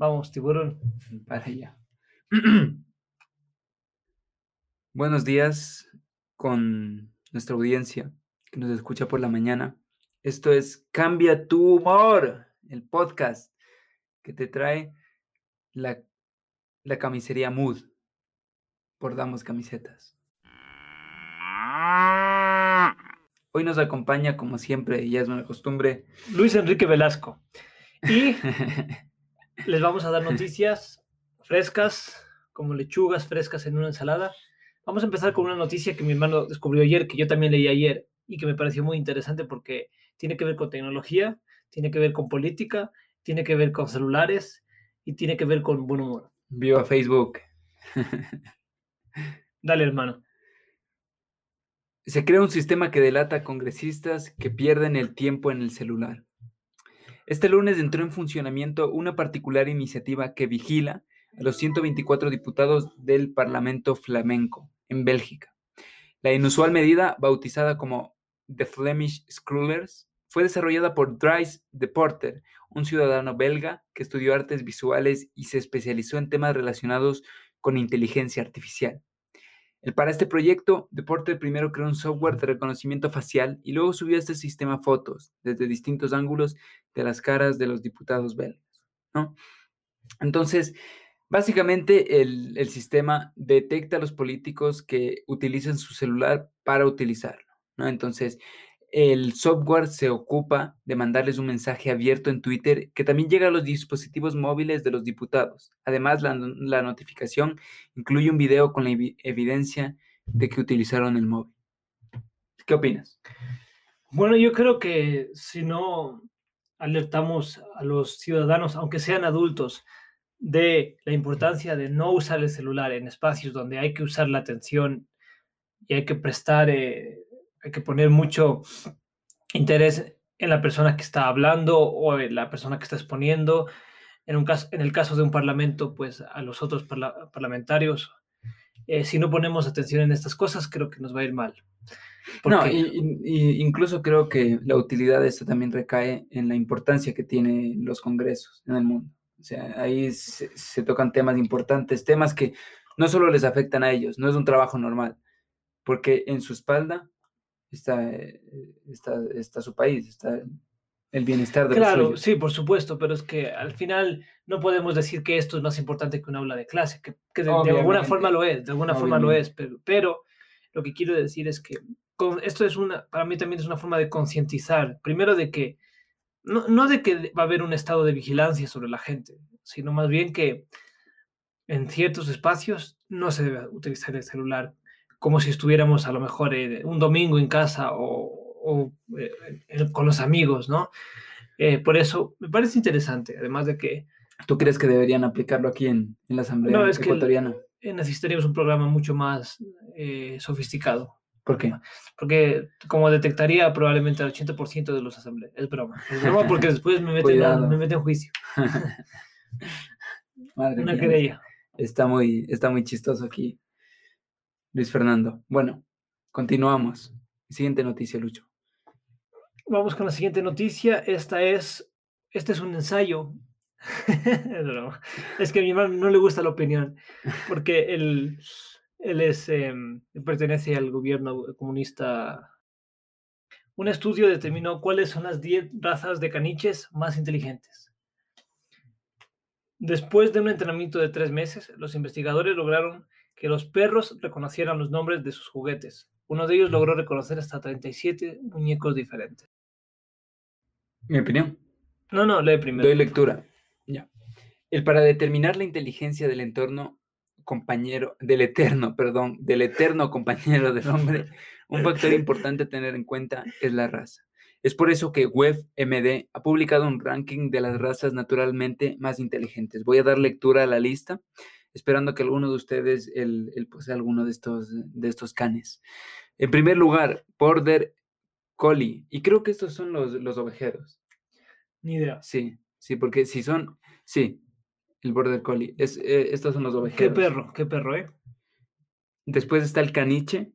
Vamos, tiburón. Para allá. Buenos días con nuestra audiencia que nos escucha por la mañana. Esto es Cambia tu humor, el podcast que te trae la, la camisería Mood. Bordamos camisetas. Hoy nos acompaña, como siempre, y ya es una costumbre, Luis Enrique Velasco. Y les vamos a dar noticias frescas, como lechugas frescas en una ensalada. Vamos a empezar con una noticia que mi hermano descubrió ayer, que yo también leí ayer y que me pareció muy interesante porque tiene que ver con tecnología, tiene que ver con política, tiene que ver con celulares y tiene que ver con buen humor. Viva Facebook. Dale, hermano. Se crea un sistema que delata a congresistas que pierden el tiempo en el celular. Este lunes entró en funcionamiento una particular iniciativa que vigila a los 124 diputados del Parlamento flamenco en Bélgica. La inusual medida, bautizada como The Flemish Scrollers, fue desarrollada por Dries de Porter, un ciudadano belga que estudió artes visuales y se especializó en temas relacionados con inteligencia artificial. Para este proyecto, Deporte primero creó un software de reconocimiento facial y luego subió a este sistema fotos desde distintos ángulos de las caras de los diputados belgas. ¿no? Entonces, básicamente el, el, sistema detecta a los políticos que utilizan su celular para utilizarlo. ¿no? Entonces, el software se ocupa de mandarles un mensaje abierto en Twitter que también llega a los dispositivos móviles de los diputados. Además, la, notificación incluye un video con la evidencia de que utilizaron el móvil. ¿Qué opinas? Bueno, yo creo que si no alertamos a los ciudadanos, aunque sean adultos, de la importancia de no usar el celular en espacios donde hay que usar la atención y hay que prestar eh, hay que poner mucho interés en la persona que está hablando o en la persona que está exponiendo. En, un caso, en el caso de un parlamento, pues a los otros parla parlamentarios. Eh, si no ponemos atención en estas cosas, creo que nos va a ir mal. Porque... No, y, y, incluso creo que la utilidad de esto también recae en la importancia que tienen los congresos en el mundo. O sea, ahí se, se tocan temas importantes, temas que no solo les afectan a ellos, no es un trabajo normal, porque en su espalda está, eh, está, está su país, está el bienestar de claro, los sí, por supuesto, pero es que al final no podemos decir que esto es más importante que un aula de clase, que, que de, de, alguna forma lo es, de alguna Obviamente. forma lo es, pero, pero lo que quiero decir es que con, esto es una, para mí también es una forma de concientizar, primero de que, no, no de que va a haber un estado de vigilancia sobre la gente, sino más bien que en ciertos espacios no se debe utilizar el celular como si estuviéramos a lo mejor eh, un domingo en casa o, o eh, con los amigos, ¿no? Eh, por eso me parece interesante, además de que... ¿Tú crees que deberían aplicarlo aquí en, en la Asamblea no, es Ecuatoriana? Que necesitaríamos un programa mucho más eh, sofisticado. ¿Por qué? Porque como detectaría probablemente el 80% de los asambleas. Es broma. Es broma porque después me meten, a, me meten en juicio. Madre Una querella. Está muy, está muy chistoso aquí. Luis Fernando. Bueno, continuamos. Siguiente noticia, Lucho. Vamos con la siguiente noticia. Esta es, este es un ensayo. es que a mi hermano no le gusta la opinión, porque él, él es, eh, pertenece al gobierno comunista. Un estudio determinó cuáles son las 10 razas de caniches más inteligentes. Después de un entrenamiento de tres meses, los investigadores lograron que los perros reconocieran los nombres de sus juguetes. Uno de ellos logró reconocer hasta 37 muñecos diferentes. Mi opinión. No, no, lee primero. Doy lectura. Ya. El para determinar la inteligencia del entorno compañero, del eterno, perdón, del eterno compañero del hombre, un factor importante a tener en cuenta es la raza. Es por eso que WebMD ha publicado un ranking de las razas naturalmente más inteligentes. Voy a dar lectura a la lista esperando que alguno de ustedes el, el posea alguno de estos, de estos canes. En primer lugar, Border Collie. Y creo que estos son los, los ovejeros. Ni idea. Sí, sí, porque si son, sí, el Border Collie. Es, eh, estos son los ovejeros. Qué perro, qué perro, ¿eh? Después está el caniche.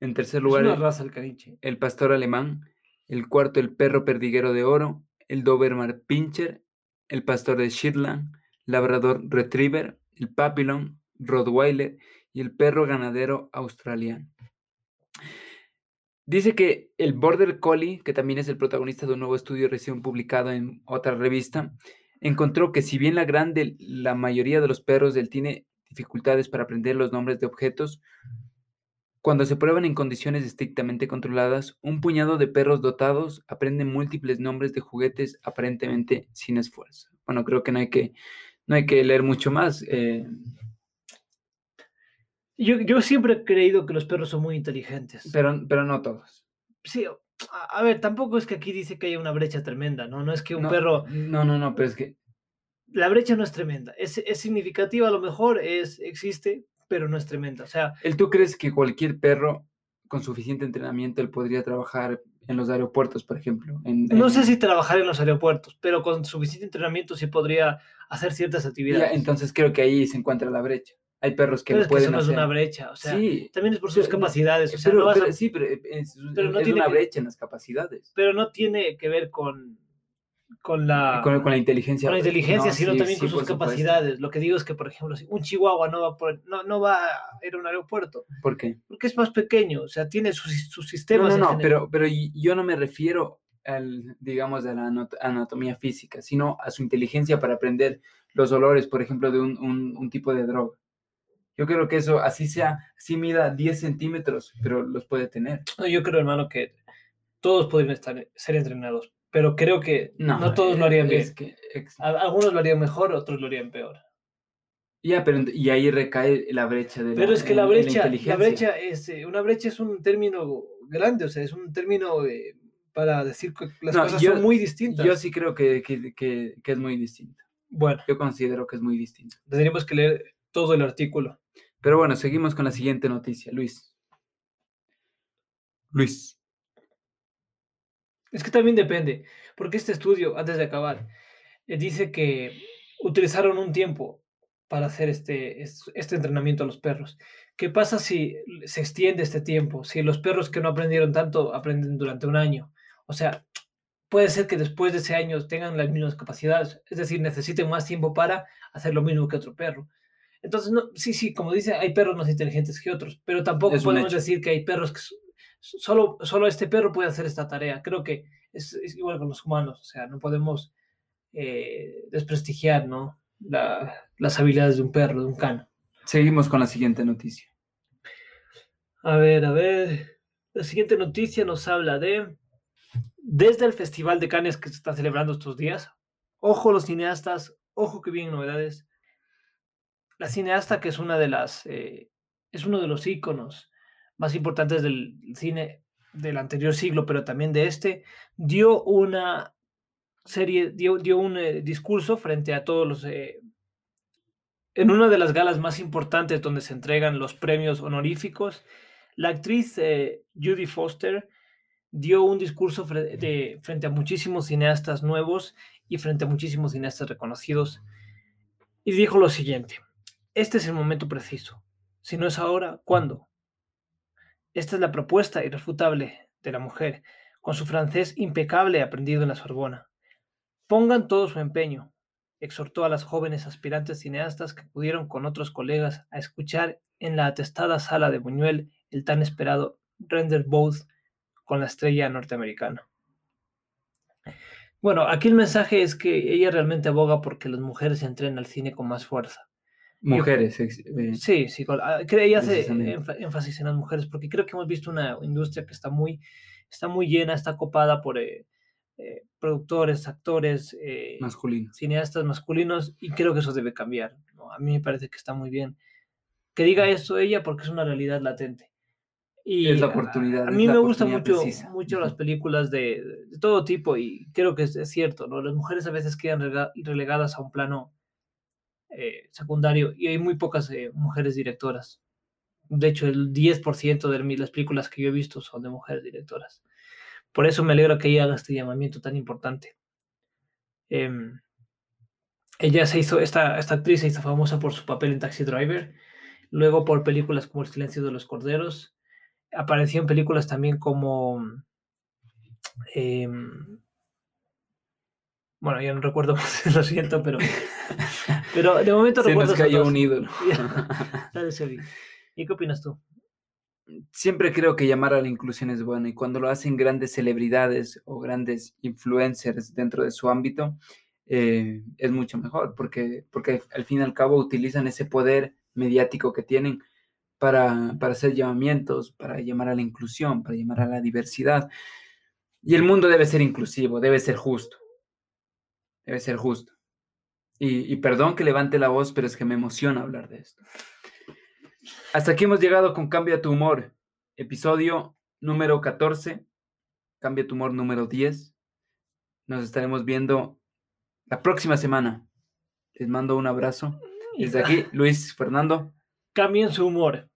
En tercer lugar, es una raza el caniche. El pastor alemán. El cuarto, el perro perdiguero de oro. El Doberman Pinscher. El pastor de Shetland labrador retriever, el papillon, rottweiler y el perro ganadero australiano. Dice que el Border Collie, que también es el protagonista de un nuevo estudio recién publicado en otra revista, encontró que si bien la grande, la mayoría de los perros tiene dificultades para aprender los nombres de objetos, cuando se prueban en condiciones estrictamente controladas, un puñado de perros dotados aprenden múltiples nombres de juguetes aparentemente sin esfuerzo. Bueno, creo que no hay que, no hay que leer mucho más. Eh, yo, siempre he creído que los perros son muy inteligentes. Pero, pero no todos. Sí, a, ver, tampoco es que aquí dice que haya una brecha tremenda, ¿no? No es que un perro... No, no, no, pero es que... La brecha no es tremenda. Es, es significativa, a lo mejor es, existe, pero no es tremenda. O sea... ¿El tú crees que cualquier perro con suficiente entrenamiento él podría trabajar en los aeropuertos, por ejemplo? No sé si trabajar en los aeropuertos, pero con suficiente entrenamiento sí podría hacer ciertas actividades. entonces creo que ahí se encuentra la brecha. Hay perros que pero pueden eso no es una brecha, o sea, también es por sus capacidades. O sea, pero, no sí, pero, es, no tiene una brecha en las capacidades. Pero no tiene que ver con, con la con, la inteligencia. Con la inteligencia, sino también con sus capacidades. Lo que digo es que, por ejemplo, un chihuahua no va, por, no, no va a ir a un aeropuerto. ¿Por qué? Porque es más pequeño, o sea, tiene sus, sus sistemas. No, no, no, pero, pero yo no me refiero al, digamos, a la anatomía física, sino a su inteligencia para aprender los olores, por ejemplo, de un, un, un tipo de droga. Yo creo que eso, así sea, así mida 10 centímetros, pero los puede tener. yo creo, hermano, que todos pueden estar, ser entrenados, pero creo que no, todos lo harían bien. Que, Algunos lo harían mejor, otros lo harían peor. Ya, pero y ahí recae la brecha de la Pero es que la brecha, la, brecha es, eh, una brecha es un término grande, o sea, es un término para decir que las cosas son muy distintas. Yo sí creo que, que, que, es muy distinto. Bueno. Yo considero que es muy distinto. Tendríamos que leer todo el artículo. Pero bueno, seguimos con la siguiente noticia, Luis. Luis. Es que también depende, porque este estudio, antes de acabar, eh, dice que utilizaron un tiempo para hacer este, este entrenamiento a los perros. ¿Qué pasa si se extiende este tiempo? Si los perros que no aprendieron tanto aprenden durante un año. O sea, puede ser que después de ese año tengan las mismas capacidades, es decir, necesiten más tiempo para hacer lo mismo que otro perro. Entonces, no, sí, sí, como dice, hay perros más inteligentes que otros, pero tampoco podemos decir que hay perros que solo, solo este perro puede hacer esta tarea. Creo que es, igual con los humanos, o sea, no podemos eh, desprestigiar ¿no? las habilidades de un perro, de un cano. Seguimos con la siguiente noticia. A ver, a ver. La siguiente noticia nos habla de, desde el Festival de Cannes que se está celebrando estos días, ojo los cineastas, ojo que vienen novedades, la cineasta que es una de las, eh, es uno de los íconos más importantes del cine del anterior siglo, pero también de este, dio una serie, dio, un eh, discurso frente a todos los... Eh, en una de las galas más importantes donde se entregan los premios honoríficos, la actriz Judy Foster dio un discurso frente a muchísimos cineastas nuevos y frente a muchísimos cineastas reconocidos y dijo lo siguiente. Este es el momento preciso. Si no es ahora, ¿cuándo? Esta es la propuesta irrefutable de la mujer, con su francés impecable aprendido en la Sorbona. Pongan todo su empeño, exhortó a las jóvenes aspirantes cineastas que pudieron con otros colegas a escuchar en la atestada sala de Buñuel el tan esperado Render Both con la estrella norteamericana. Bueno, aquí el mensaje es que ella realmente aboga porque las mujeres entren al cine con más fuerza. Mujeres. Eh, sí, sí, ah, ella hace énfasis en las mujeres porque creo que hemos visto una industria que está muy, está muy llena, está copada por eh, eh, productores, actores, masculinos. cineastas masculinos y creo que eso debe cambiar. A mí me parece que está muy bien que diga eso ella porque es una realidad latente. Y es la oportunidad. A, mí me gustan mucho, mucho las películas de, de, todo tipo y creo que es, cierto, ¿no? Las mujeres a veces quedan relegadas a un plano eh, secundario y hay muy pocas eh, mujeres directoras. De hecho, el 10% de las películas que yo he visto son de mujeres directoras. Por eso me alegro que ella haga este llamamiento tan importante. Em, ella se hizo, esta, esta actriz se hizo famosa por su papel en Taxi Driver, luego por películas como El silencio de los corderos, apareció en películas también como eh, Bueno, yo no recuerdo lo siento, pero, pero de momento Se recuerdo. nos cayó un ídolo. ¿Y qué opinas tú? Siempre creo que llamar a la inclusión es bueno y cuando lo hacen grandes celebridades o grandes influencers dentro de su ámbito, eh, es mucho mejor porque, porque al fin y al cabo utilizan ese poder mediático que tienen para, para hacer llamamientos, para llamar a la inclusión, para llamar a la diversidad. Y el mundo debe ser inclusivo, debe ser justo. Debe ser justo. Y, y perdón que levante la voz, pero es que me emociona hablar de esto. Hasta aquí hemos llegado con Cambia tu humor, episodio número 14, Cambia tu humor número 10. Nos estaremos viendo la próxima semana. Les mando un abrazo. Desde aquí, Luis Fernando. Cambien su humor.